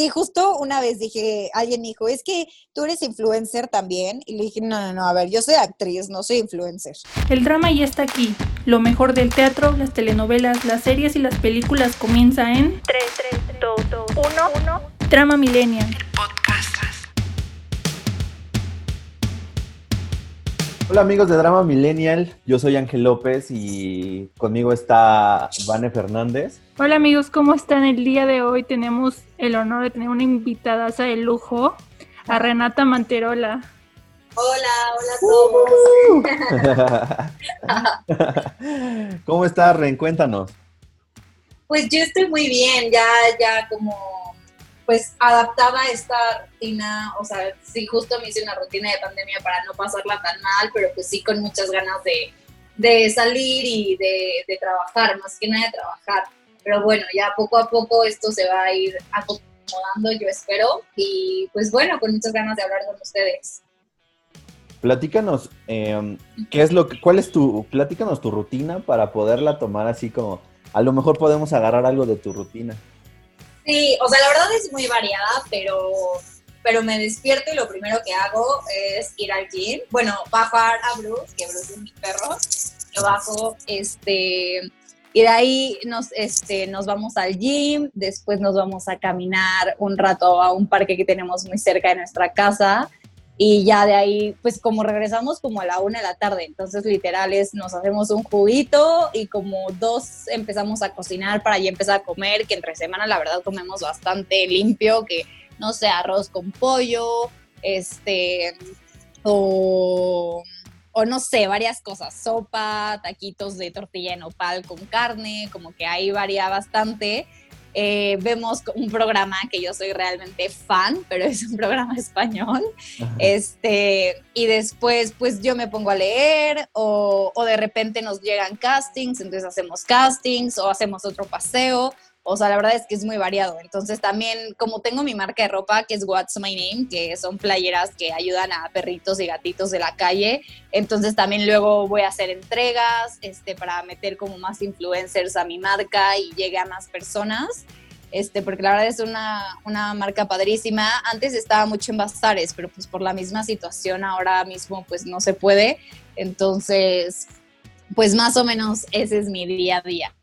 sí, justo una vez dije, alguien dijo, es que tú eres influencer también. Y le dije, no, no, no, a ver, yo soy actriz, no soy influencer. El drama ya está aquí. Lo mejor del teatro, las telenovelas, las series y las películas comienza en 3, 3, 2, 1, 1. Drama Millennial. Hola amigos de Drama Millennial, yo soy Ángel López y conmigo está Vane Fernández. Hola amigos, ¿cómo están? El día de hoy tenemos el honor de tener una invitada de lujo, a Renata Manterola. Hola, hola a todos. ¿Cómo estás, Ren? Cuéntanos. Pues yo estoy muy bien, ya, ya como pues adaptada a esta rutina, o sea, sí, justo me hice una rutina de pandemia para no pasarla tan mal, pero pues sí con muchas ganas de, salir y de, trabajar, más que nada de trabajar. Pero bueno, ya poco a poco esto se va a ir acomodando, yo espero, y pues bueno, con muchas ganas de hablar con ustedes. Platícanos, em, ¿qué es lo que, cuál es tu, platícanos tu rutina para poderla tomar así como, a lo mejor podemos agarrar algo de tu rutina. Sí, o sea, la verdad es muy variada, pero, pero me despierto y lo primero que hago es ir al gym. Bueno, bajar a Bruce, que Bruce es mi perro, lo bajo, este, y de ahí nos, este, nos vamos al gym, después nos vamos a caminar un rato a un parque que tenemos muy cerca de nuestra casa y ya de ahí, pues como regresamos como a la una de la tarde, entonces literales nos hacemos un juguito y como dos empezamos a cocinar para ya empezar a comer, que entre semana la verdad comemos bastante limpio, que no sé, arroz con pollo, este, o, o no sé, varias cosas, sopa, taquitos de tortilla de nopal con carne, como que ahí varía bastante. Eh, vemos un programa que yo soy realmente fan, pero es un programa español. Este, y después, pues yo me pongo a leer o, o, de repente nos llegan castings, entonces hacemos castings o hacemos otro paseo. O sea, la verdad es que es muy variado. Entonces también, como tengo mi marca de ropa, que es What's My Name, que son playeras que ayudan a perritos y gatitos de la calle, entonces también luego voy a hacer entregas este, para meter como más influencers a mi marca y llegue a más personas. Este, porque la verdad es una, una marca padrísima. Antes estaba mucho en bazares, pero pues por la misma situación ahora mismo pues no se puede. Entonces, pues más o menos ese es mi día a día.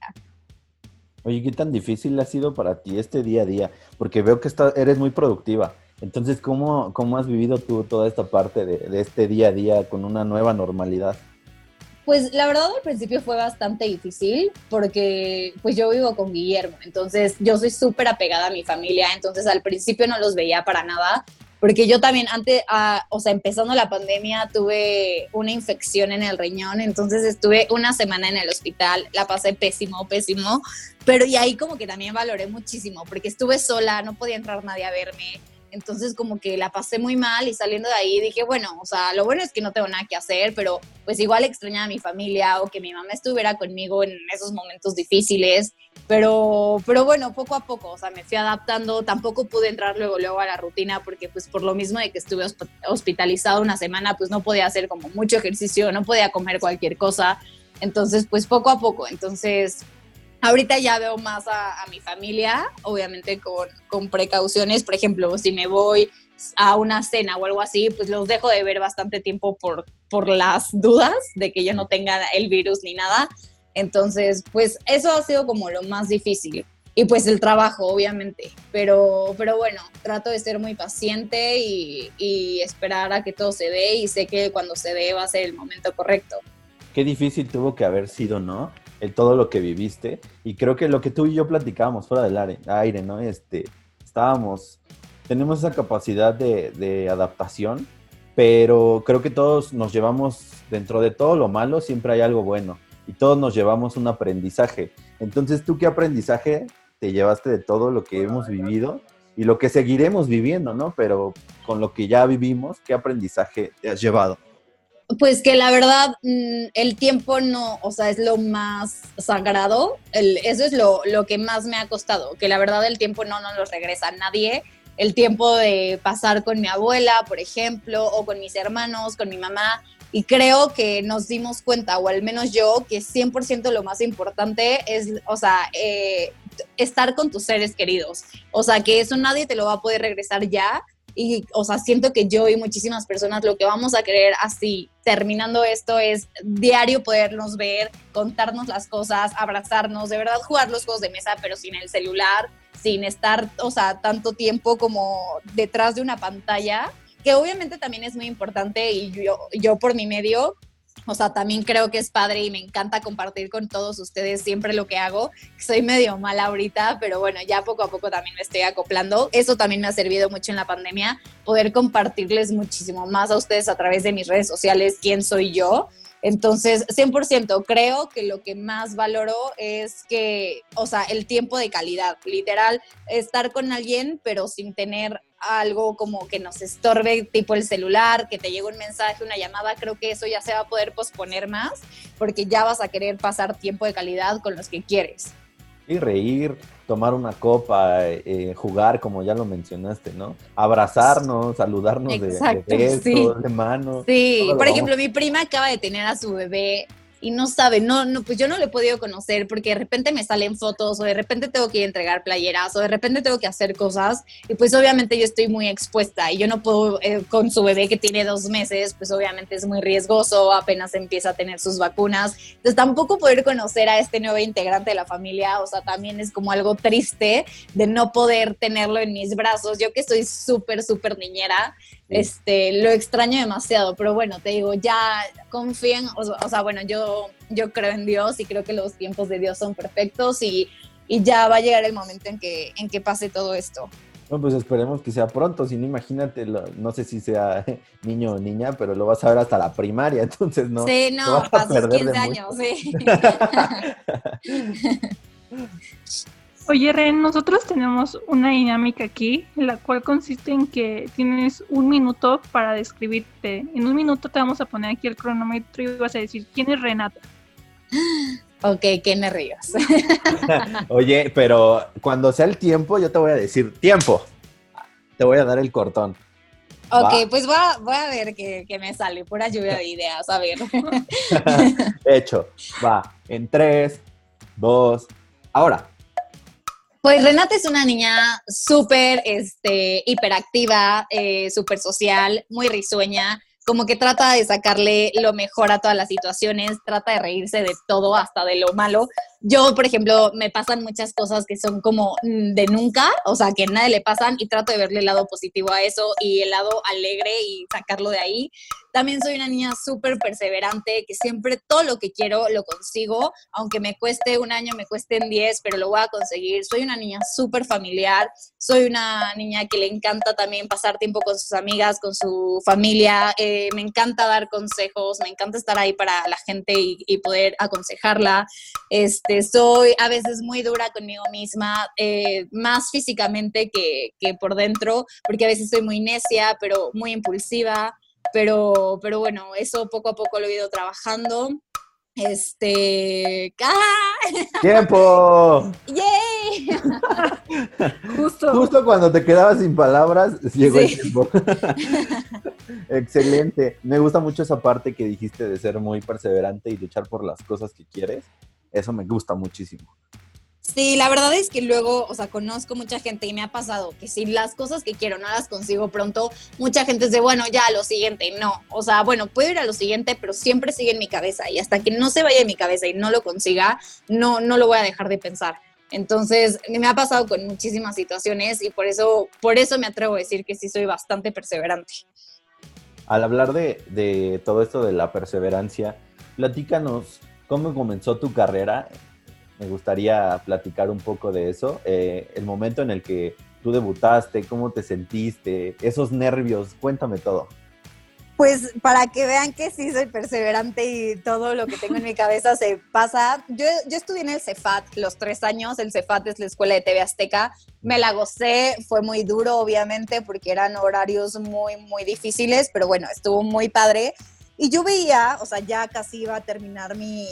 Oye, ¿qué tan difícil ha sido para ti este día a día? Porque veo que está, eres muy productiva. Entonces, ¿cómo, ¿cómo has vivido tú toda esta parte de, este día a día con una nueva normalidad? Pues la verdad al principio fue bastante difícil porque pues yo vivo con Guillermo, entonces yo soy súper apegada a mi familia, entonces al principio no los veía para nada, porque yo también antes, ah, o sea, empezando la pandemia, tuve una infección en el riñón, entonces estuve una semana en el hospital, la pasé pésimo, pésimo, pero y ahí como que también valoré muchísimo, porque estuve sola, no podía entrar nadie a verme, entonces como que la pasé muy mal y saliendo de ahí dije, bueno, o sea, lo bueno es que no tengo nada que hacer, pero pues igual extrañaba a mi familia o que mi mamá estuviera conmigo en esos momentos difíciles, pero, pero bueno, poco a poco, o sea, me fui adaptando, tampoco pude entrar luego, luego a la rutina porque pues por lo mismo de que estuve hospitalizado una semana, pues no podía hacer como mucho ejercicio, no podía comer cualquier cosa, entonces pues poco a poco, entonces Ahorita ya veo más a, mi familia, obviamente con, con, precauciones. Por ejemplo, si me voy a una cena o algo así, pues los dejo de ver bastante tiempo por, por las dudas de que yo no tenga el virus ni nada. Entonces, pues eso ha sido como lo más difícil. Y pues el trabajo, obviamente. Pero, pero bueno, trato de ser muy paciente y, y esperar a que todo se dé y sé que cuando se dé va a ser el momento correcto. Qué difícil tuvo que haber sido, ¿no? El todo lo que viviste. Y creo que lo que tú y yo platicábamos fuera del aire, ¿no? Este, estábamos, tenemos esa capacidad de, adaptación, pero creo que todos nos llevamos, dentro de todo lo malo, siempre hay algo bueno. Y todos nos llevamos un aprendizaje. Entonces, ¿tú qué aprendizaje te llevaste de todo lo que hemos vivido y lo que seguiremos viviendo, ¿no? Pero con lo que ya vivimos, ¿qué aprendizaje te has llevado? Pues que la verdad, mm, el tiempo no, o sea, es lo más sagrado, eso es lo, lo, que más me ha costado, que la verdad el tiempo no nos lo regresa a nadie, el tiempo de pasar con mi abuela, por ejemplo, o con mis hermanos, con mi mamá, y creo que nos dimos cuenta, o al menos yo, que 100% lo más importante es, o sea, eh, estar con tus seres queridos. O sea, que eso nadie te lo va a poder regresar ya. Y, o sea, siento que yo y muchísimas personas lo que vamos a querer así, terminando esto, es diario podernos ver, contarnos las cosas, abrazarnos, de verdad jugar los juegos de mesa, pero sin el celular, sin estar, o sea, tanto tiempo como detrás de una pantalla, que obviamente también es muy importante y yo, yo por mi medio o sea, también creo que es padre y me encanta compartir con todos ustedes siempre lo que hago. Soy medio mala ahorita, pero bueno, ya poco a poco también me estoy acoplando. Eso también me ha servido mucho en la pandemia, poder compartirles muchísimo más a ustedes a través de mis redes sociales quién soy yo. Entonces, 100%, creo que lo que más valoro es que, o sea, el tiempo de calidad, literal, estar con alguien, pero sin tener algo como que nos estorbe, tipo el celular, que te llegue un mensaje, una llamada, creo que eso ya se va a poder posponer más, porque ya vas a querer pasar tiempo de calidad con los que quieres. Y reír, tomar una copa, eh, jugar, como ya lo mencionaste, ¿no? Abrazarnos, saludarnos de, de de mano. Sí, por ejemplo, mi prima acaba de tener a su bebé y no sabe, no, no, pues yo no lo he podido conocer porque de repente me salen fotos o de repente tengo que ir a entregar playeras o de repente tengo que hacer cosas y pues obviamente yo estoy muy expuesta y yo no puedo, eh, con su bebé que tiene dos meses, pues obviamente es muy riesgoso, apenas empieza a tener sus vacunas, entonces tampoco poder conocer a este nuevo integrante de la familia, o sea, también es como algo triste de no poder tenerlo en mis brazos, yo que soy súper, súper niñera, este, lo extraño demasiado, pero bueno, te digo, ya confíen, o, sea, bueno, yo, yo creo en Dios y creo que los tiempos de Dios son perfectos y, y ya va a llegar el momento en que, en que pase todo esto. Bueno, pues esperemos que sea pronto, si no imagínate, no sé si sea niño o niña, pero lo vas a ver hasta la primaria, entonces no. Sí, no, pasos 15 años, sí. Oye, Ren, nosotros tenemos una dinámica aquí, la cual consiste en que tienes un minuto para describirte. En un minuto te vamos a poner aquí el cronómetro y vas a decir, ¿quién es Renata? Ok, qué nervios. Oye, pero cuando sea el tiempo, yo te voy a decir, tiempo. Te voy a dar el cortón. Ok, pues voy a, ver qué, qué, me sale, pura lluvia de ideas, a ver. Hecho, va, en tres, dos, ahora. Pues Renata es una niña súper este, hiperactiva, eh, súper social, muy risueña, como que trata de sacarle lo mejor a todas las situaciones, trata de reírse de todo, hasta de lo malo. Yo, por ejemplo, me pasan muchas cosas que son como mm, de nunca, o sea, que a nadie le pasan y trato de verle el lado positivo a eso y el lado alegre y sacarlo de ahí. También soy una niña súper perseverante, que siempre todo lo que quiero lo consigo, aunque me cueste un año, me cuesten 10, pero lo voy a conseguir. Soy una niña súper familiar, soy una niña que le encanta también pasar tiempo con sus amigas, con su familia, eh, me encanta dar consejos, me encanta estar ahí para la gente y, poder aconsejarla. Soy a veces muy dura conmigo misma, eh, más físicamente que, por dentro, porque a veces soy muy necia, pero muy impulsiva, pero, pero bueno, eso poco a poco lo he ido trabajando. Este. ¡Ah! ¡Tiempo! ¡Yay! Justo. Justo cuando te quedabas sin palabras, llegó el tiempo. Excelente. Me gusta mucho esa parte que dijiste de ser muy perseverante y luchar por las cosas que quieres. Eso me gusta muchísimo. Sí, la verdad es que luego, o sea, conozco mucha gente y me ha pasado que si las cosas que quiero no las consigo pronto, mucha gente dice, bueno, ya a lo siguiente, no. O sea, bueno, puedo ir a lo siguiente, pero siempre sigue en mi cabeza y hasta que no se vaya de mi cabeza y no lo consiga, no, no lo voy a dejar de pensar. Entonces, me ha pasado con muchísimas situaciones y por eso, por eso me atrevo a decir que sí soy bastante perseverante. Al hablar de, de todo esto de la perseverancia, platícanos ¿Cómo comenzó tu carrera? Me gustaría platicar un poco de eso. Eh, el momento en el que tú debutaste, cómo te sentiste, esos nervios, cuéntame todo. Pues para que vean que sí soy perseverante y todo lo que tengo en mi cabeza se pasa. Yo, yo estudié en el CEFAT los tres años. El CEFAT es la escuela de TV Azteca. Me la gocé, fue muy duro, obviamente, porque eran horarios muy, muy difíciles, pero bueno, estuvo muy padre. Y yo veía, o sea, ya casi iba a terminar mi,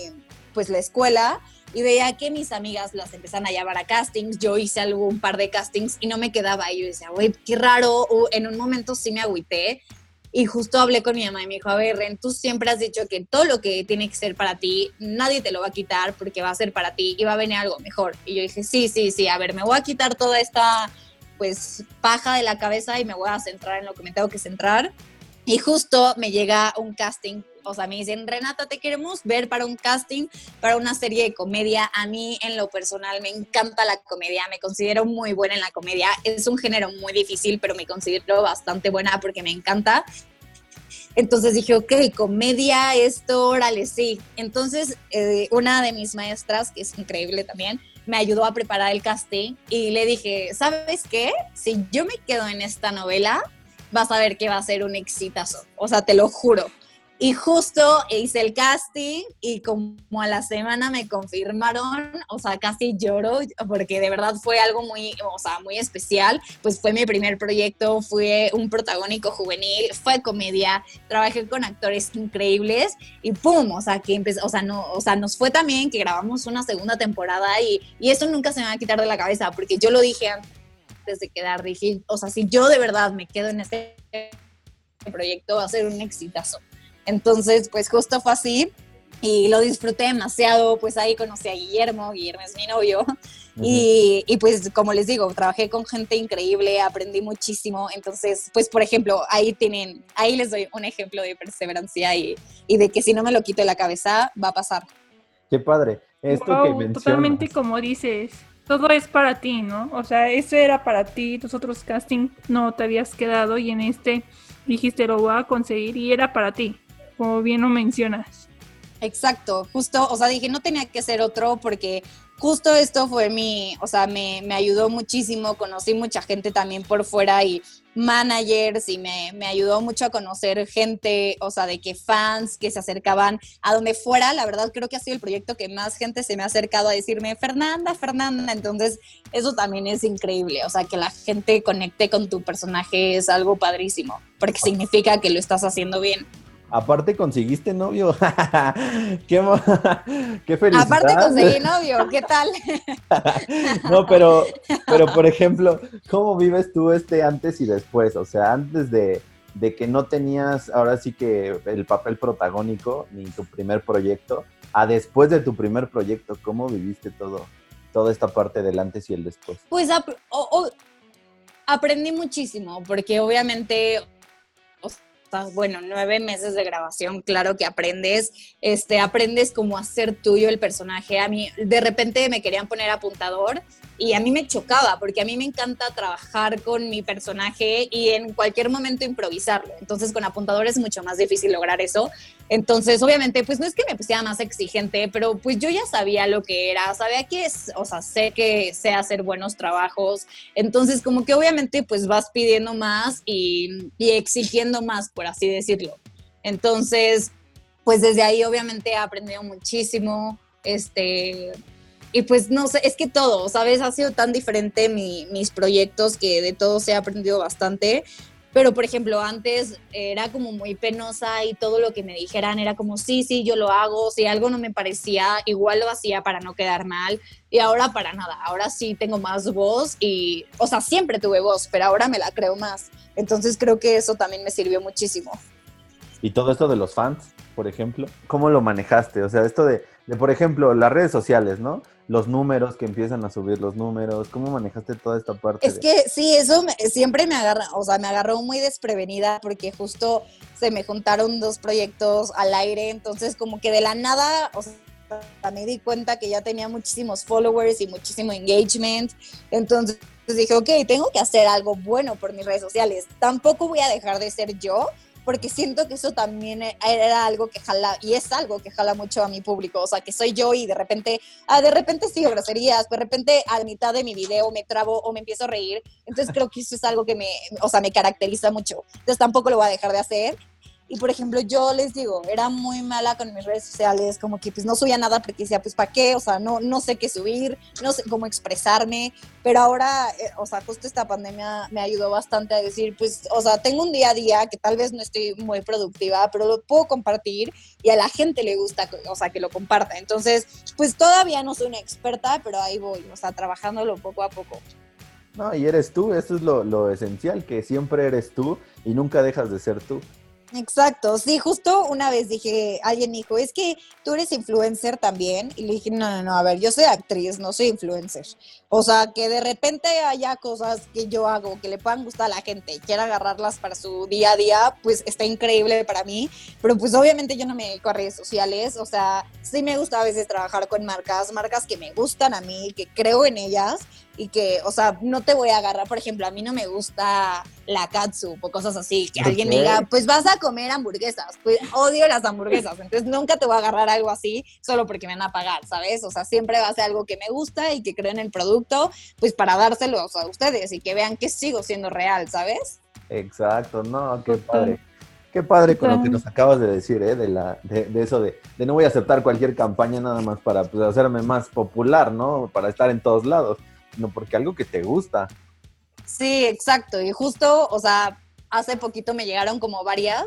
pues la escuela, y veía que mis amigas las empezaban a llamar a castings, yo hice algún par de castings y no me quedaba, y yo decía, güey, qué raro, en un momento sí me agüité, Y justo hablé con mi mamá y me dijo, a ver, Ren, tú siempre has dicho que todo lo que tiene que ser para ti, nadie te lo va a quitar porque va a ser para ti y va a venir algo mejor. Y yo dije, sí, sí, sí, a ver, me voy a quitar toda esta pues paja de la cabeza y me voy a centrar en lo que me tengo que centrar. Y justo me llega un casting, o sea, me dicen, Renata, te queremos ver para un casting, para una serie de comedia. A mí, en lo personal, me encanta la comedia, me considero muy buena en la comedia. Es un género muy difícil, pero me considero bastante buena porque me encanta. Entonces dije, ok, comedia, esto, órale, sí. Entonces, eh, una de mis maestras, que es increíble también, me ayudó a preparar el casting y le dije, ¿sabes qué? Si yo me quedo en esta novela, vas a ver que va a ser un exitazo. O sea, te lo juro. Y justo hice el casting y como a la semana me confirmaron, o sea, casi lloro porque de verdad fue algo muy, o sea, muy especial. Pues fue mi primer proyecto, fue un protagónico juvenil, fue comedia, trabajé con actores increíbles y pum, o sea, que empezó, o sea, no, o sea, nos fue también que grabamos una segunda temporada y, y eso nunca se me va a quitar de la cabeza porque yo lo dije antes de quedar, dije, o sea, si yo de verdad me quedo en este proyecto va a ser un exitazo. Entonces, pues justo fue así y lo disfruté demasiado, pues ahí conocí a Guillermo, Guillermo es mi novio, y, y, pues como les digo, trabajé con gente increíble, aprendí muchísimo, entonces, pues por ejemplo, ahí tienen, ahí les doy un ejemplo de perseverancia y, y de que si no me lo quito de la cabeza, va a pasar. Qué padre, esto que mencionas. Totalmente como dices, todo es para ti, ¿no? O sea, eso era para ti, tus otros castings no te habías quedado y en este dijiste lo voy a conseguir y era para ti como bien lo mencionas. Exacto, justo, o sea, dije, no tenía que ser otro porque justo esto fue mi, o sea, me, me ayudó muchísimo, conocí mucha gente también por fuera y managers y me, me, ayudó mucho a conocer gente, o sea, de que fans que se acercaban a donde fuera, la verdad creo que ha sido el proyecto que más gente se me ha acercado a decirme, Fernanda, Fernanda, entonces eso también es increíble, o sea, que la gente conecte con tu personaje es algo padrísimo, porque significa que lo estás haciendo bien. Aparte conseguiste novio. qué, qué felicidad. Aparte conseguí novio, ¿qué tal? no, pero, pero por ejemplo, ¿cómo vives tú este antes y después? O sea, antes de, de que no tenías ahora sí que el papel protagónico ni tu primer proyecto, a después de tu primer proyecto, ¿cómo viviste todo? Toda esta parte del antes y el después. Pues aprendí muchísimo, porque obviamente bueno, nueve meses de grabación, claro que aprendes, este, aprendes cómo hacer tuyo el personaje. A mí, de repente me querían poner apuntador y a mí me chocaba, porque a mí me encanta trabajar con mi personaje y en cualquier momento improvisarlo. Entonces, con apuntador es mucho más difícil lograr eso. Entonces, obviamente, pues no es que me pusiera más exigente, pero pues yo ya sabía lo que era, sabía que es, o sea, sé que sé hacer buenos trabajos. Entonces, como que obviamente, pues vas pidiendo más y, y exigiendo más, por así decirlo. Entonces, pues desde ahí obviamente he aprendido muchísimo. Este, y pues no sé, es que todo, ¿sabes? Ha sido tan diferente mis proyectos que de todo se ha aprendido bastante. Pero, por ejemplo, antes era como muy penosa y todo lo que me dijeran era como, sí, sí, yo lo hago. Si algo no me parecía, igual lo hacía para no quedar mal. Y ahora para nada. Ahora sí tengo más voz y, o sea, siempre tuve voz, pero ahora me la creo más. Entonces creo que eso también me sirvió muchísimo. Y todo esto de los fans, por ejemplo, ¿cómo lo manejaste? O sea, esto de, de por ejemplo, las redes sociales, ¿no? Los números que empiezan a subir los números, ¿cómo manejaste toda esta parte? Es que sí, eso siempre me agarra, o sea, me agarró muy desprevenida porque justo se me juntaron dos proyectos al aire, entonces como que de la nada, o sea, me di cuenta que ya tenía muchísimos followers y muchísimo engagement, entonces dije, ok, tengo que hacer algo bueno por mis redes sociales, tampoco voy a dejar de ser yo, porque siento que eso también e, era algo que jala, y es algo que jala mucho a mi público, o sea, que soy yo y de repente, ah, de repente sigo groserías, de repente a mitad de mi video me trabo o me empiezo a reír, entonces creo que eso es algo que me, o sea, me caracteriza mucho, entonces tampoco lo voy a dejar de hacer, y por ejemplo, yo les digo, era muy mala con mis redes sociales, como que pues no subía nada porque decía, pues ¿para qué? O sea, no, no sé qué subir, no sé cómo expresarme, pero ahora, eh, o sea, justo esta pandemia me ayudó bastante a decir, pues, o sea, tengo un día a día que tal vez no estoy muy productiva, pero lo puedo compartir y a la gente le gusta, o sea, que lo comparta. Entonces, pues todavía no soy una experta, pero ahí voy, o sea, trabajándolo poco a poco. No, y eres tú, eso es lo, lo esencial, que siempre eres tú y nunca dejas de ser tú. Exacto, sí, justo una vez dije, alguien dijo, es que tú eres influencer también, y le dije, no, no, no, a ver, yo soy actriz, no soy influencer. O sea, que de repente haya cosas que yo hago que le puedan gustar a la gente y quiera agarrarlas para su día a día, pues está increíble para mí, pero pues obviamente yo no me dedico a redes sociales, o sea, sí me gusta a veces trabajar con marcas, marcas que me gustan a mí, que creo en ellas, y que, o sea, no te voy a agarrar, por ejemplo, a mí no me gusta la katsu o cosas así, que alguien me diga, pues vas a comer hamburguesas, pues odio las hamburguesas, entonces nunca te voy a agarrar algo así solo porque me van a pagar, ¿sabes? O sea, siempre va a ser algo que me gusta y que creo en el producto, pues para dárselos a ustedes y que vean que sigo siendo real, ¿sabes? Exacto, no, qué padre. Qué padre con lo que nos acabas de decir, ¿eh? De, la, de, eso de, de, no voy a aceptar cualquier campaña nada más para pues, hacerme más popular, ¿no? Para estar en todos lados sino porque algo que te gusta. Sí, exacto. Y justo, o sea, hace poquito me llegaron como varias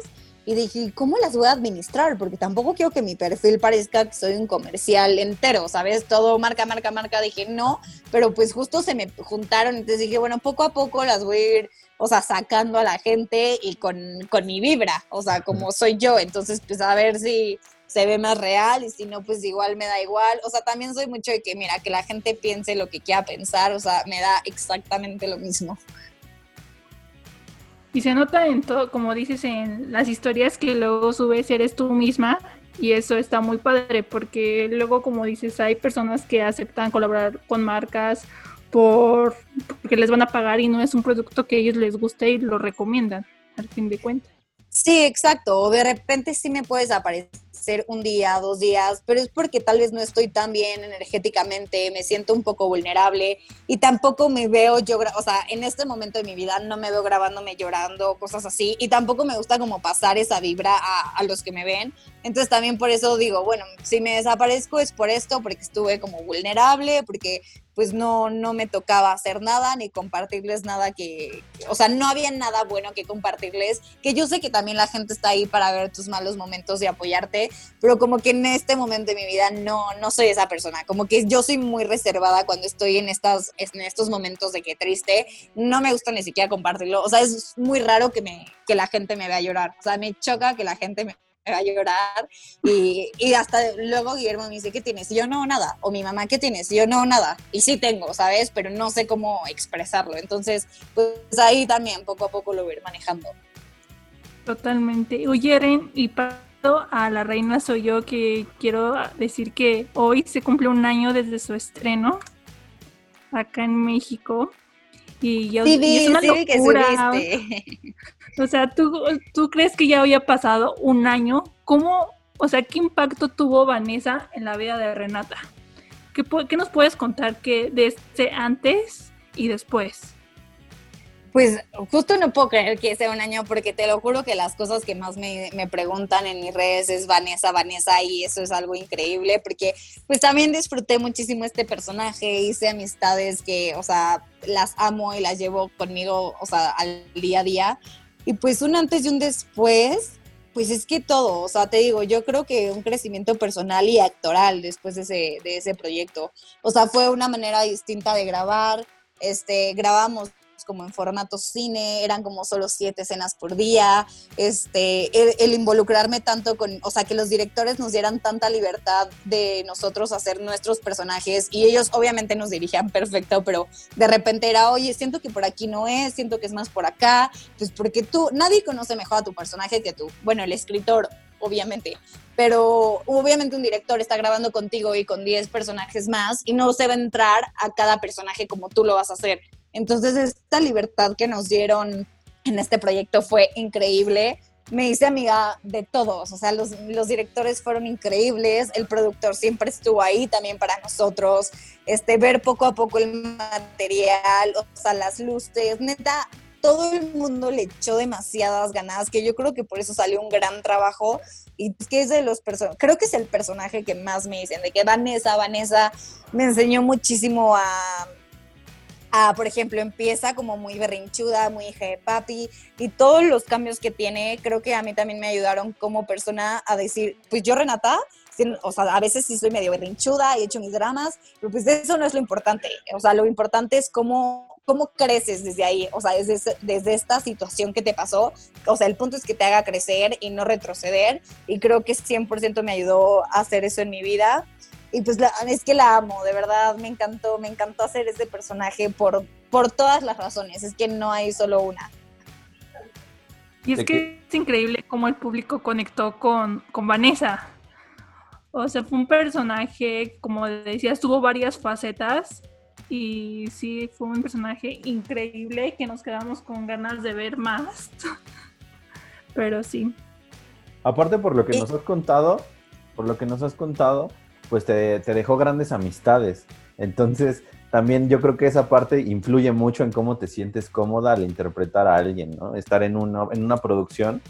y dije, ¿cómo las voy a administrar? Porque tampoco quiero que mi perfil parezca que soy un comercial entero, ¿sabes? Todo marca, marca, marca. Dije, no, pero pues justo se me juntaron. Entonces dije, bueno, poco a poco las voy a ir, o sea, sacando a la gente y con, con mi vibra, o sea, como soy yo. Entonces, pues a ver si, se ve más real y si no, pues igual me da igual. O sea, también soy mucho de que, mira, que la gente piense lo que quiera pensar, o sea, me da exactamente lo mismo. Y se nota en todo, como dices, en las historias que luego subes, eres tú misma y eso está muy padre porque luego, como dices, hay personas que aceptan colaborar con marcas por porque les van a pagar y no es un producto que a ellos les guste y lo recomiendan, al fin de cuentas. Sí, exacto. O de repente sí me puedes aparecer un día, dos días, pero es porque tal vez no estoy tan bien energéticamente, me siento un poco vulnerable y tampoco me veo yo, o sea, en este momento de mi vida no me veo grabándome llorando, cosas así, y tampoco me gusta como pasar esa vibra a, a los que me ven. Entonces también por eso digo, bueno, si me desaparezco es por esto, porque estuve como vulnerable, porque pues no, no me tocaba hacer nada ni compartirles nada que, o sea, no había nada bueno que compartirles, que yo sé que también la gente está ahí para ver tus malos momentos y apoyarte, pero como que en este momento de mi vida no, no soy esa persona, como que yo soy muy reservada cuando estoy en, estas, en estos momentos de que triste, no me gusta ni siquiera compartirlo, o sea, es muy raro que, me, que la gente me vea llorar, o sea, me choca que la gente me a llorar y, y, hasta luego Guillermo me dice, ¿qué tienes? Y yo no, nada. O mi mamá, ¿qué tienes? Y yo no, nada. Y sí tengo, ¿sabes? Pero no sé cómo expresarlo. Entonces, pues ahí también poco a poco lo voy a ir manejando. Totalmente. Oye, y paso a La Reina Soy Yo, que quiero decir que hoy se cumple un año desde su estreno acá en México. Y, yo, sí, es una sí, locura. O sea, ¿tú, ¿tú crees que ya había pasado un año? ¿Cómo, o sea, qué impacto tuvo Vanessa en la vida de Renata? ¿Qué, qué nos puedes contar que desde antes y después? Pues justo no puedo creer que sea un año porque te lo juro que las cosas que más me, me, preguntan en mis redes es Vanessa, Vanessa y eso es algo increíble porque pues también disfruté muchísimo este personaje, hice amistades que, o sea, las amo y las llevo conmigo, o sea, al día a día y pues un antes y un después, pues es que todo, o sea, te digo, yo creo que un crecimiento personal y actoral después de ese, de ese proyecto. O sea, fue una manera distinta de grabar, este, grabamos como en formato cine, eran como solo siete escenas por día, este, el, involucrarme tanto con, o sea, que los directores nos dieran tanta libertad de nosotros hacer nuestros personajes y ellos obviamente nos dirigían perfecto, pero de repente era, oye, siento que por aquí no es, siento que es más por acá, pues porque tú, nadie conoce mejor a tu personaje que tú, bueno, el escritor, obviamente, pero obviamente un director está grabando contigo y con 10 personajes más y no se va a entrar a cada personaje como tú lo vas a hacer. Entonces, esta libertad que nos dieron en este proyecto fue increíble. Me hice amiga de todos, o sea, los, directores fueron increíbles, el productor siempre estuvo ahí también para nosotros, este, ver poco a poco el material, o sea, las luces, neta, todo el mundo le echó demasiadas ganas, que yo creo que por eso salió un gran trabajo y que es de los personajes, creo que es el personaje que más me dicen, de que Vanessa, Vanessa me enseñó muchísimo a por ejemplo, empieza como muy berrinchuda, muy hija de papi, y todos los cambios que tiene, creo que a mí también me ayudaron como persona a decir, pues yo Renata, o sea, a veces sí soy medio berrinchuda y he hecho mis dramas, pero pues eso no es lo importante, o sea, lo importante es cómo cómo creces desde ahí, o sea, desde, desde esta situación que te pasó, o sea, el punto es que te haga crecer y no retroceder, y creo que 100% me ayudó a hacer eso en mi vida, y pues es que la amo, de verdad, me encantó, me encantó hacer este personaje por, por todas las razones, es que no hay solo una. Y es que es increíble cómo el público conectó con, con Vanessa. O sea, fue un personaje, como decías, tuvo varias facetas y sí, fue un personaje increíble que nos quedamos con ganas de ver más. Pero sí. Aparte por lo que nos has contado, por lo que nos has contado, pues te, te, dejó grandes amistades. Entonces, también yo creo que esa parte influye mucho en cómo te sientes cómoda al interpretar a alguien, ¿no? Estar en una, en una producción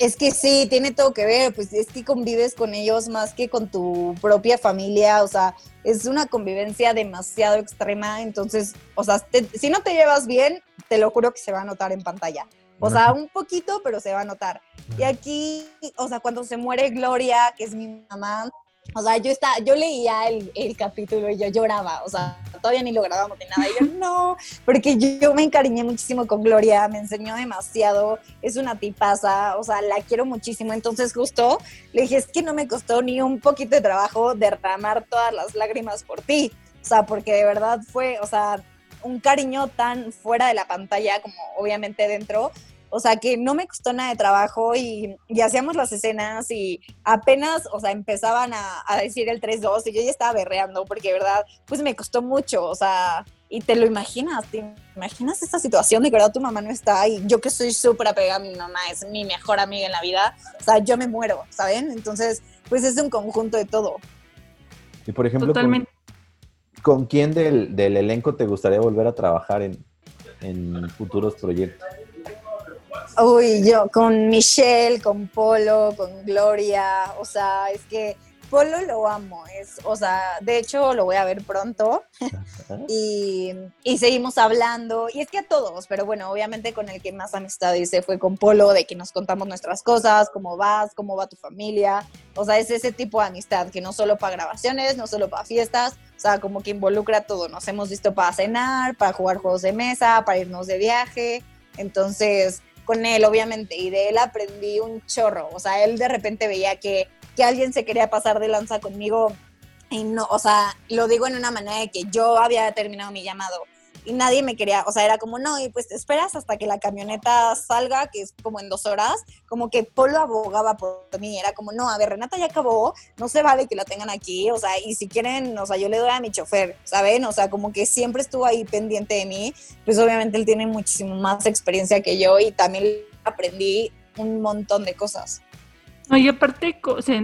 es que sí, tiene todo que ver, pues es que convives con ellos más que con tu propia familia, o sea, es una convivencia demasiado extrema, entonces, o sea, si no te llevas bien, te lo juro que se va a notar en pantalla. O sea, un poquito, pero se va a notar. Y aquí, o sea, cuando se muere Gloria, que es mi mamá, o sea, yo, está, yo leía el, el, capítulo y yo lloraba, o sea, todavía ni lo grabamos ni nada. Y yo, no, porque yo, me encariñé muchísimo con Gloria, me enseñó demasiado, es una tipaza, o sea, la quiero muchísimo. Entonces, justo le dije, es que no me costó ni un poquito de trabajo derramar todas las lágrimas por ti. O sea, porque de verdad fue, o sea, un cariño tan fuera de la pantalla como obviamente dentro, o sea, que no me costó nada de trabajo y, hacíamos las escenas y apenas, o sea, empezaban a, decir el 3-2 y yo ya estaba berreando porque, verdad, pues me costó mucho, o sea, y te lo imaginas, te imaginas esta situación de que verdad tu mamá no está y yo que soy súper apegada a mi mamá, es mi mejor amiga en la vida, o sea, yo me muero, ¿saben? Entonces, pues es un conjunto de todo. Y por ejemplo, ¿con, quién del, elenco te gustaría volver a trabajar en, en futuros proyectos? Uy, yo con Michelle, con Polo, con Gloria, o sea, es que Polo lo amo, es, o sea, de hecho lo voy a ver pronto. Y, seguimos hablando, y es que a todos, pero bueno, obviamente con el que más amistad hice fue con Polo, de que nos contamos nuestras cosas, cómo vas, cómo va tu familia, o sea, es ese tipo de amistad que no solo para grabaciones, no solo para fiestas, o sea, como que involucra todo, nos hemos visto para cenar, para jugar juegos de mesa, para irnos de viaje, entonces con él, obviamente, y de él aprendí un chorro. O sea, él de repente veía que, que alguien se quería pasar de lanza conmigo y no, o sea, lo digo en una manera de que yo había terminado mi llamado nadie me quería, o sea, era como, no, y pues esperas hasta que la camioneta salga, que es como en dos horas, como que Polo abogaba por mí, era como, no, a ver, Renata ya acabó, no se vale que la tengan aquí, o sea, y si quieren, o sea, yo le doy a mi chofer, ¿saben? O sea, como que siempre estuvo ahí pendiente de mí, pues obviamente él tiene muchísimo más experiencia que yo y también aprendí un montón de cosas. No, y aparte,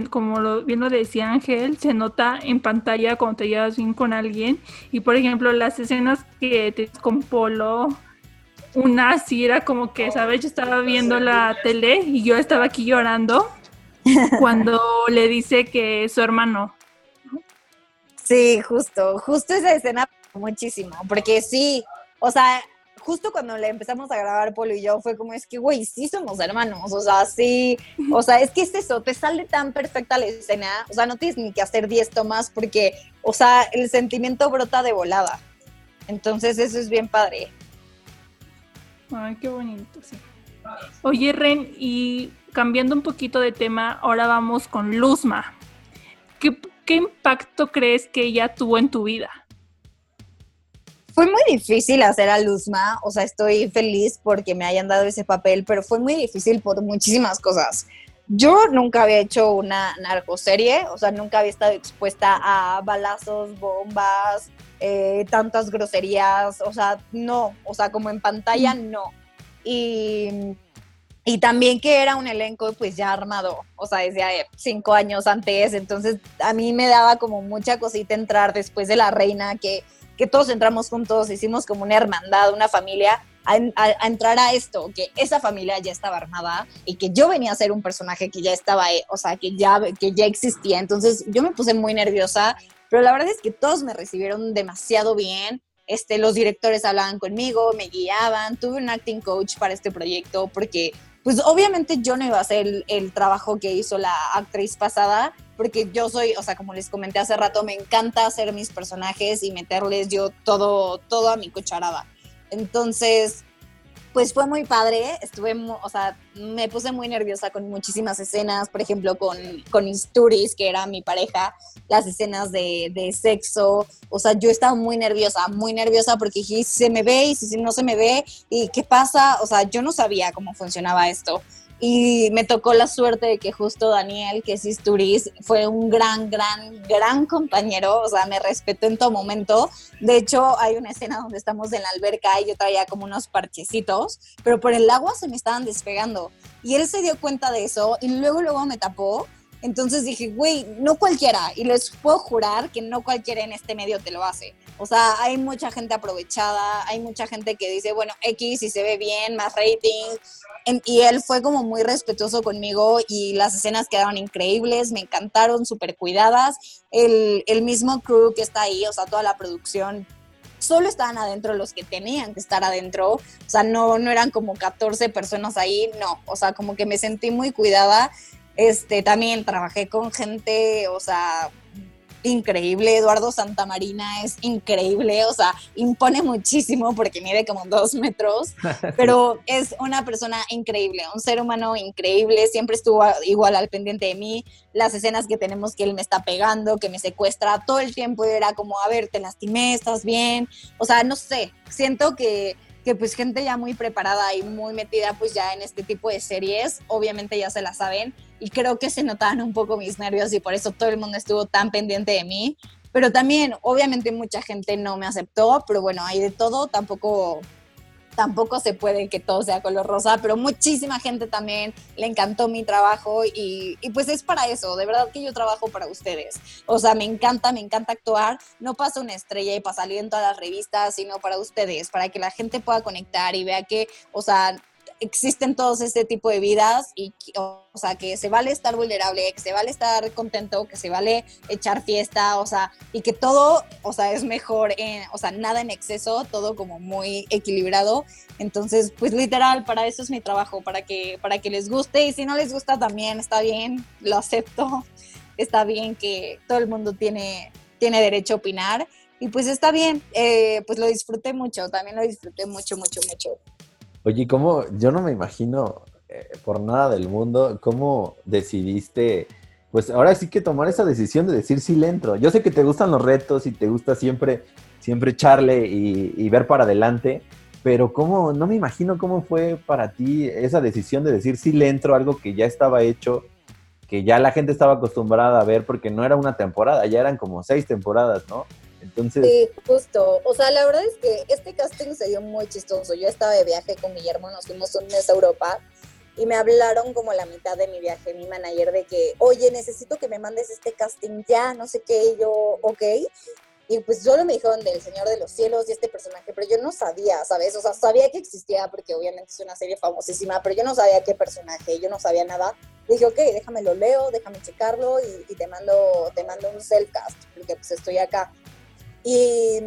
como lo, bien lo decía Ángel, se nota en pantalla cuando te llevas bien con alguien. Y por ejemplo, las escenas que te con Polo, una sí era como que, ¿sabes? Yo estaba viendo la tele y yo estaba aquí llorando cuando le dice que es su hermano. Sí, justo, justo esa escena muchísimo, porque sí, o sea, justo cuando le empezamos a grabar Polo y yo, fue como, es que, güey, sí somos hermanos, o sea, sí, o sea, es que es eso, te sale tan perfecta la escena, o sea, no tienes ni que hacer 10 tomas porque, o sea, el sentimiento brota de volada. Entonces, eso es bien padre. Ay, qué bonito. Oye, Ren, y cambiando un poquito de tema, ahora vamos con Luzma. ¿Qué, qué impacto crees que ella tuvo en tu vida? Fue muy difícil hacer a Luzma, o sea, estoy feliz porque me hayan dado ese papel, pero fue muy difícil por muchísimas cosas. Yo nunca había hecho una narcoserie, o sea, nunca había estado expuesta a balazos, bombas, eh, tantas groserías, o sea, no, o sea, como en pantalla, mm. no. Y, y también que era un elenco pues ya armado, o sea, desde cinco años antes, entonces a mí me daba como mucha cosita entrar después de La Reina, que que todos entramos juntos, hicimos como una hermandad, una familia, a, entrar a esto, que esa familia ya estaba armada y que yo venía a ser un personaje que ya estaba, o sea, que ya, que ya existía. Entonces yo me puse muy nerviosa, pero la verdad es que todos me recibieron demasiado bien. Este, los directores hablaban conmigo, me guiaban, tuve un acting coach para este proyecto porque pues obviamente yo no iba a hacer el, el trabajo que hizo la actriz pasada, porque yo soy, o sea, como les comenté hace rato, me encanta hacer mis personajes y meterles yo todo, todo a mi cucharada. Entonces, pues fue muy padre, estuve, o sea, me puse muy nerviosa con muchísimas escenas, por ejemplo, con, con Isturis, que era mi pareja, las escenas de, de, sexo, o sea, yo estaba muy nerviosa, muy nerviosa porque dije, se me ve y si no se me ve, y qué pasa, o sea, yo no sabía cómo funcionaba esto. Y me tocó la suerte de que justo Daniel, que es Isturiz, fue un gran, gran, gran compañero, o sea, me respetó en todo momento. De hecho, hay una escena donde estamos en la alberca y yo traía como unos parchecitos, pero por el agua se me estaban despegando. Y él se dio cuenta de eso y luego, luego me tapó. Entonces dije, güey, no cualquiera. Y les puedo jurar que no cualquiera en este medio te lo hace. O sea, hay mucha gente aprovechada, hay mucha gente que dice, bueno, X y se ve bien, más rating, y él fue como muy respetuoso conmigo y las escenas quedaron increíbles, me encantaron, súper cuidadas. El, el mismo crew que está ahí, o sea, toda la producción, solo estaban adentro los que tenían que estar adentro, o sea, no, no eran como 14 personas ahí, no, o sea, como que me sentí muy cuidada. Este, también trabajé con gente, o sea, increíble. Eduardo Santamarina es increíble, o sea, impone muchísimo porque mide como dos metros, pero es una persona increíble, un ser humano increíble. Siempre estuvo igual al pendiente de mí. Las escenas que tenemos que él me está pegando, que me secuestra, todo el tiempo era como, a ver, te lastimé, estás bien. O sea, no sé, siento que que pues gente ya muy preparada y muy metida pues ya en este tipo de series, obviamente ya se la saben. Y creo que se notaban un poco mis nervios y por eso todo el mundo estuvo tan pendiente de mí, pero también obviamente mucha gente no me aceptó, pero bueno, hay de todo, tampoco tampoco se puede que todo sea color rosa, pero muchísima gente también le encantó mi trabajo y, pues es para eso, de verdad que yo trabajo para ustedes. O sea, me encanta, me encanta actuar, no pasa una estrella y para salir en todas las revistas, sino para ustedes, para que la gente pueda conectar y vea que, o sea, existen todos este tipo de vidas y, o sea, que se vale estar vulnerable, que se vale estar contento, que se vale echar fiesta, o sea, y que todo, o sea, es mejor, o sea, nada en exceso, todo como muy equilibrado. Entonces, pues literal, para eso es mi trabajo, para que, para que les guste y si no les gusta también, está bien, lo acepto, está bien que todo el mundo tiene, tiene derecho a opinar. Y pues está bien, eh, pues lo disfruté mucho, también lo disfruté mucho, mucho, mucho. Oye, ¿cómo? Yo no me imagino eh, por nada del mundo cómo decidiste, pues ahora sí que tomar esa decisión de decir sí le entro. Yo sé que te gustan los retos y te gusta siempre, siempre echarle y, ver para adelante, pero cómo, no me imagino cómo fue para ti esa decisión de decir sí le entro, algo que ya estaba hecho, que ya la gente estaba acostumbrada a ver, porque no era una temporada, ya eran como seis temporadas, ¿no? Entonces... Sí, justo. O sea, la verdad es que este casting se dio muy chistoso. Yo estaba de viaje con Guillermo, nos fuimos un mes a Europa y me hablaron como la mitad de mi viaje, mi manager, de que, oye, necesito que me mandes este casting ya, no sé qué, y yo, ok. Y pues solo me dijeron del Señor de los Cielos y este personaje, pero yo no sabía, ¿sabes? O sea, sabía que existía porque obviamente es una serie famosísima, pero yo no sabía qué personaje, yo no sabía nada. Dije, ok, déjame lo leo, déjame checarlo y, y te mando te mando un self-cast, porque pues estoy acá. Y,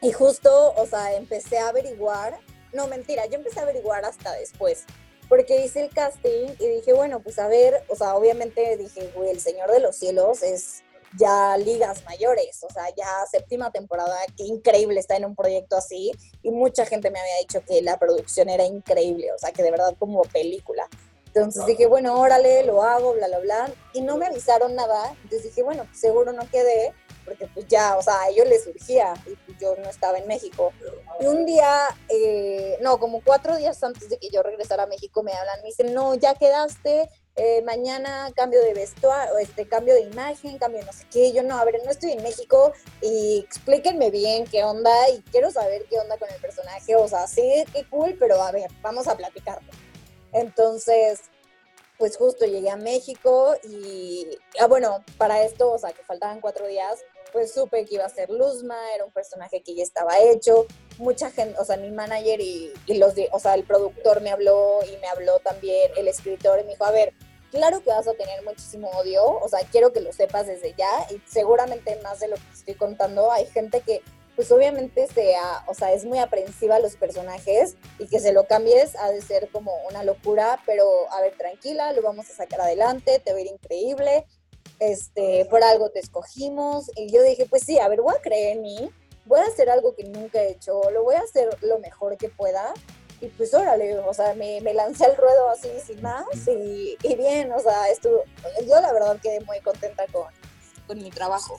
y justo, o sea, empecé a averiguar, no mentira, yo empecé a averiguar hasta después, porque hice el casting y dije, bueno, pues a ver, o sea, obviamente dije, güey, El Señor de los Cielos es ya ligas mayores, o sea, ya séptima temporada, qué increíble está en un proyecto así, y mucha gente me había dicho que la producción era increíble, o sea, que de verdad como película. Entonces dije, bueno, órale, lo hago, bla, bla, bla, y no me avisaron nada, entonces dije, bueno, seguro no quedé, porque pues ya, o sea, a ellos les surgía y pues yo no estaba en México. Y un día, eh, no, como cuatro días antes de que yo regresara a México me hablan, me dicen, no, ya quedaste, eh, mañana cambio de vestuario, este, cambio de imagen, cambio de no sé qué, yo no, a ver, no estoy en México y explíquenme bien qué onda y quiero saber qué onda con el personaje, o sea, sí, qué cool, pero a ver, vamos a platicarlo. Entonces, pues justo llegué a México y, ah, bueno, para esto, o sea, que faltaban cuatro días, pues supe que iba a ser Luzma, era un personaje que ya estaba hecho, mucha gente, o sea, mi manager y, los, de, o sea, el productor me habló y me habló también el escritor y me dijo, a ver, claro que vas a tener muchísimo odio, o sea, quiero que lo sepas desde ya y seguramente más de lo que estoy contando, hay gente que pues obviamente sea, o sea, es muy aprensiva a los personajes y que se lo cambies ha de ser como una locura, pero a ver, tranquila, lo vamos a sacar adelante, te va a ir increíble. Este, por algo te escogimos. Y yo dije, pues sí, a ver, voy a creer en mí, voy a hacer algo que nunca he hecho, lo voy a hacer lo mejor que pueda. Y pues órale, o sea, me, me lancé al ruedo así sin más y, y bien, o sea, estuvo, yo la verdad quedé muy contenta con, con mi trabajo.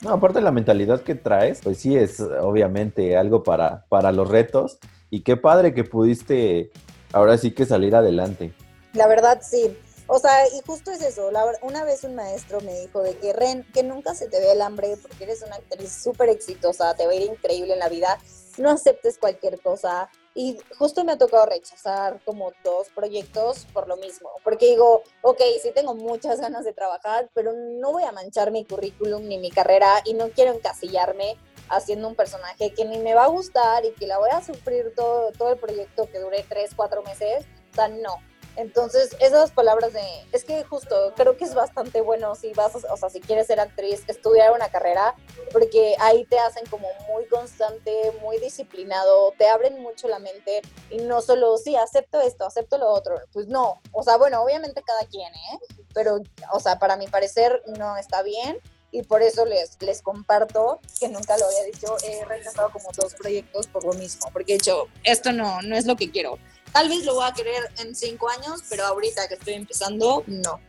No, aparte de la mentalidad que traes, pues sí es obviamente algo para, para los retos. Y qué padre que pudiste ahora sí que salir adelante. La verdad, sí. O sea, y justo es eso. La, una vez un maestro me dijo de que Ren, que nunca se te ve el hambre porque eres una actriz súper exitosa, te va a ir increíble en la vida. No aceptes cualquier cosa. Y justo me ha tocado rechazar como dos proyectos por lo mismo, porque digo, ok, sí tengo muchas ganas de trabajar, pero no voy a manchar mi currículum ni mi carrera y no quiero encasillarme haciendo un personaje que ni me va a gustar y que la voy a sufrir todo, todo el proyecto que dure tres, cuatro meses. O sea, no, entonces, esas palabras de, es que justo creo que es bastante bueno si vas, o sea, si quieres ser actriz, estudiar una carrera, porque ahí te hacen como muy constante, muy disciplinado, te abren mucho la mente y no solo, sí, acepto esto, acepto lo otro, pues no, o sea, bueno, obviamente cada quien, ¿eh? Pero, o sea, para mi parecer no está bien y por eso les, les comparto que nunca lo había dicho, he rechazado como dos proyectos por lo mismo, porque he dicho, esto no, no es lo que quiero. Tal vez lo voy a querer en cinco años, pero ahorita que estoy empezando, no.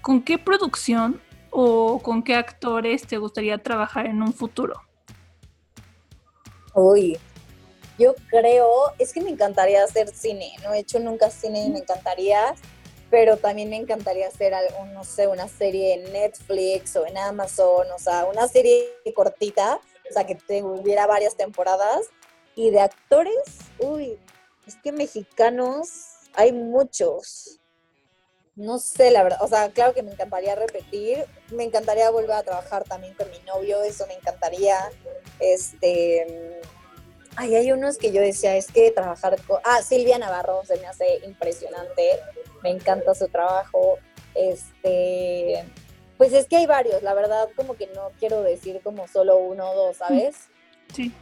¿Con qué producción o con qué actores te gustaría trabajar en un futuro? Uy, yo creo, es que me encantaría hacer cine. No he hecho nunca cine y me encantaría, pero también me encantaría hacer algo, no sé, una serie en Netflix o en Amazon, o sea, una serie cortita, o sea, que tuviera varias temporadas. Y de actores, uy, es que mexicanos hay muchos. No sé, la verdad. O sea, claro que me encantaría repetir. Me encantaría volver a trabajar también con mi novio. Eso me encantaría. Este. Ay, hay unos que yo decía, es que trabajar con. Ah, Silvia Navarro se me hace impresionante. Me encanta su trabajo. Este. Pues es que hay varios, la verdad, como que no quiero decir como solo uno o dos, ¿sabes? Sí.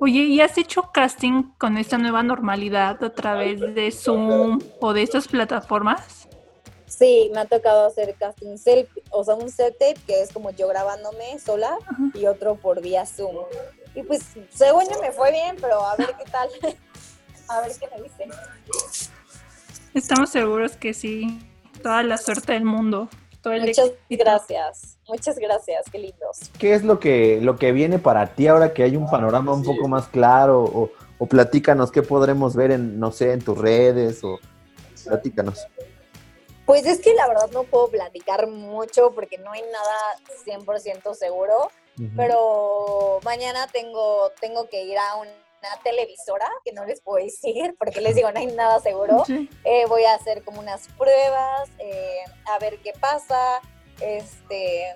Oye, ¿y has hecho casting con esta nueva normalidad a través de Zoom o de estas plataformas? Sí, me ha tocado hacer casting self, o sea, un set tape que es como yo grabándome sola y otro por vía Zoom. Y pues, según yo me fue bien, pero a ver qué tal. a ver qué me dicen. Estamos seguros que sí. Toda la suerte del mundo. Muchas gracias, muchas gracias, qué lindos. ¿Qué es lo que, lo que viene para ti ahora que hay un panorama un poco más claro? O, o platícanos qué podremos ver en, no sé, en tus redes o platícanos. Pues es que la verdad no puedo platicar mucho porque no hay nada 100% seguro, pero mañana tengo, tengo que ir a un televisora, que no les puedo decir, porque les digo, no hay nada seguro. Eh, voy a hacer como unas pruebas, eh, a ver qué pasa, este,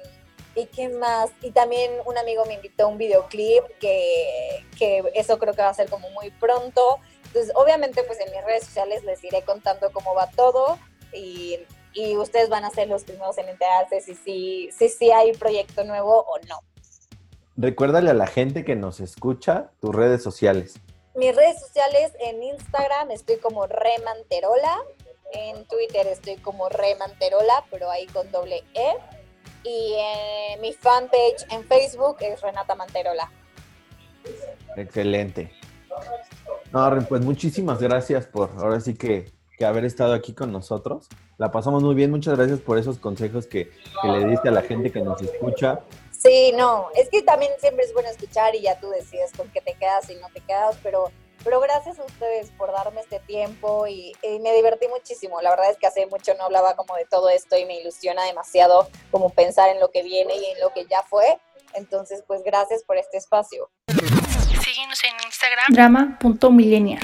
y qué más. Y también un amigo me invitó a un videoclip, que, que eso creo que va a ser como muy pronto. Entonces, obviamente, pues en mis redes sociales les iré contando cómo va todo y, y ustedes van a ser los primeros en enterarse si sí si, si, si hay proyecto nuevo o no. Recuérdale a la gente que nos escucha tus redes sociales. Mis redes sociales en Instagram estoy como Remanterola, en Twitter estoy como Remanterola, pero ahí con doble E. Y en mi fanpage en Facebook es Renata Manterola. Excelente. No, pues muchísimas gracias por ahora sí que, que, haber estado aquí con nosotros. La pasamos muy bien. Muchas gracias por esos consejos que, que le diste a la gente que nos escucha. Sí, no, es que también siempre es bueno escuchar y ya tú decides con qué te quedas y no te quedas, pero, pero gracias a ustedes por darme este tiempo y, y, me divertí muchísimo. La verdad es que hace mucho no hablaba como de todo esto y me ilusiona demasiado como pensar en lo que viene y en lo que ya fue. Entonces, pues gracias por este espacio. Síguenos en Instagram. Drama.millennial.